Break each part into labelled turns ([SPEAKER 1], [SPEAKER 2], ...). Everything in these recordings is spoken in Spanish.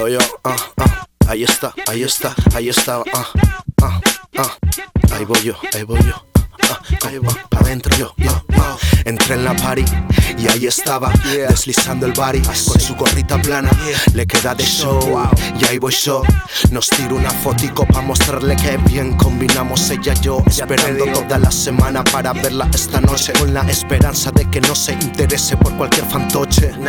[SPEAKER 1] Ah, ah. Ahí está, ahí está, ahí está, ah, ah, ah. Ahí voy yo, ahí voy yo. Ah, ahí voy, pa' adentro yo, yo. Entré en la party y ahí estaba, deslizando el body con su gorrita plana. Le queda de show y ahí voy yo. Nos tiro una fotico pa' mostrarle que bien combinamos ella y yo. Esperando toda la semana para verla esta noche. Con la esperanza de que no se interese por cualquier fantoche.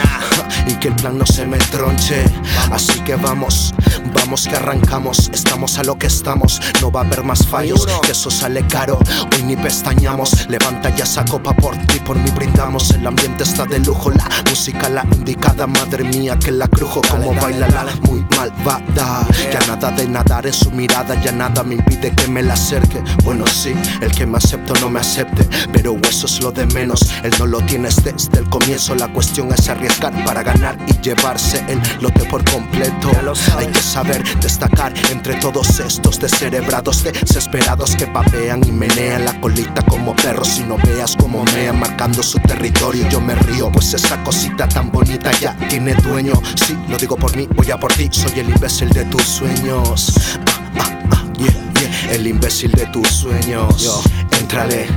[SPEAKER 1] Y que el plan no se me tronche. Así que vamos, vamos que arrancamos. Estamos a lo que estamos, no va a haber más fallos. Que eso sale caro, hoy ni pestañamos. Levanta ya esa copa por ti, por mí brindamos. El ambiente está de lujo, la música la indicada. Madre mía, que la crujo como baila la muy malvada. Ya nada de nadar en su mirada, ya nada me impide que me la acerque. Bueno, sí, el que me acepto no me acepte, pero eso es lo de menos. Él no lo tienes desde el comienzo. La cuestión es arriesgar para ganar y llevarse el lote por completo. Hay que saber destacar entre todos estos descerebrados, desesperados que papean y menean la colita como perros. Si no veas como mean marcando su territorio, yo me río, pues esa cosita tan bonita ya tiene dueño. Sí, lo digo por mí, voy a por ti, soy el imbécil de tus sueños. Ah, ah, ah, yeah, yeah, el imbécil de tus sueños. Yo, entrale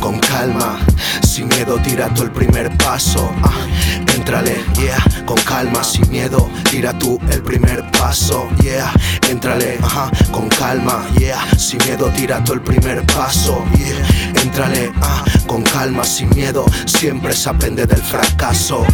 [SPEAKER 1] con calma, sin miedo, tira tú el primer paso. Ah, Entrale, yeah, con calma, sin miedo, tira tú el primer paso, yeah. Entrale, ajá, con calma, yeah, sin miedo, tira tú el primer paso, yeah. Entrale, ah, con calma, sin miedo, siempre se aprende del fracaso.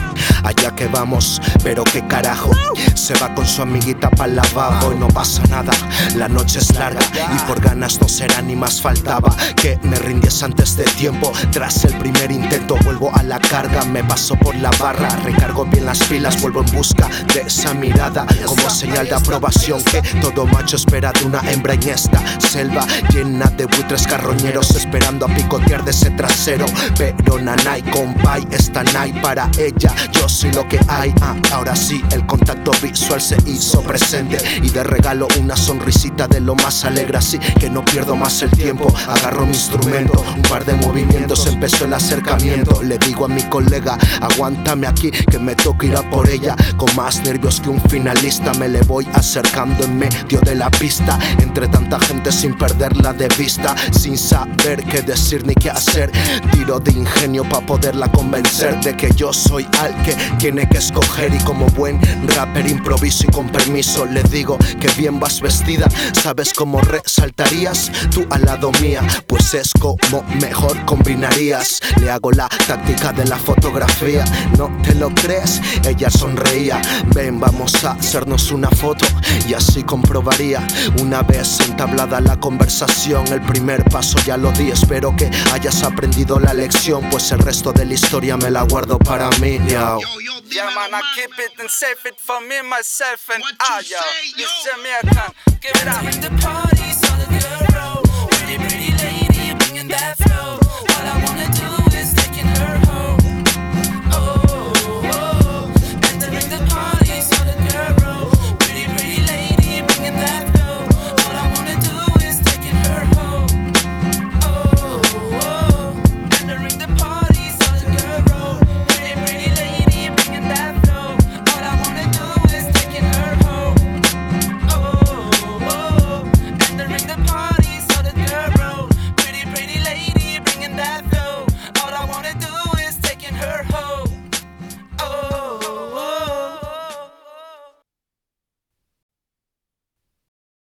[SPEAKER 1] Allá que vamos, pero qué carajo, se va con su amiguita para el lavabo y no pasa nada. La noche es larga y por ganas no será ni más faltaba que me rindies antes de tiempo. Tras el primer intento vuelvo a la carga, me paso por la barra, recargo bien las pilas, vuelvo en busca de esa mirada como señal de aprobación que todo macho espera de una hembra en esta selva llena de buitres carroñeros esperando a picotear de ese trasero. Pero nanay, compay, está nay para ella. Yo soy lo que hay. Ah, ahora sí, el contacto visual se hizo presente y de regalo una sonrisita de lo más alegre. Así que no pierdo más el tiempo. Agarro mi instrumento, un par de movimientos, empezó el acercamiento. Le digo a mi colega, aguántame aquí que me toca ir a por ella. Con más nervios que un finalista, me le voy acercando en medio de la pista. Entre tanta gente sin perderla de vista, sin saber qué decir ni qué hacer. Tiro de ingenio para poderla convencer de que yo soy al que tiene que escoger. Y como buen rapper improviso y con permiso le digo que bien vas vestida. ¿Sabes cómo resaltarías tú al lado mía? Pues es como mejor combinarías. Le hago la táctica de la fotografía. No te lo crees, ella sonreía. Ven, vamos a hacernos una foto y así comprobaría. Una vez entablada la conversación, el primer paso ya lo di. Espero que hayas aprendido la lección, pues el resto de la historia me la guardo para mí. Yo.
[SPEAKER 2] Yeah, man, I keep it and save it for me, myself, and I, yo. It's Jamaican. Give it up.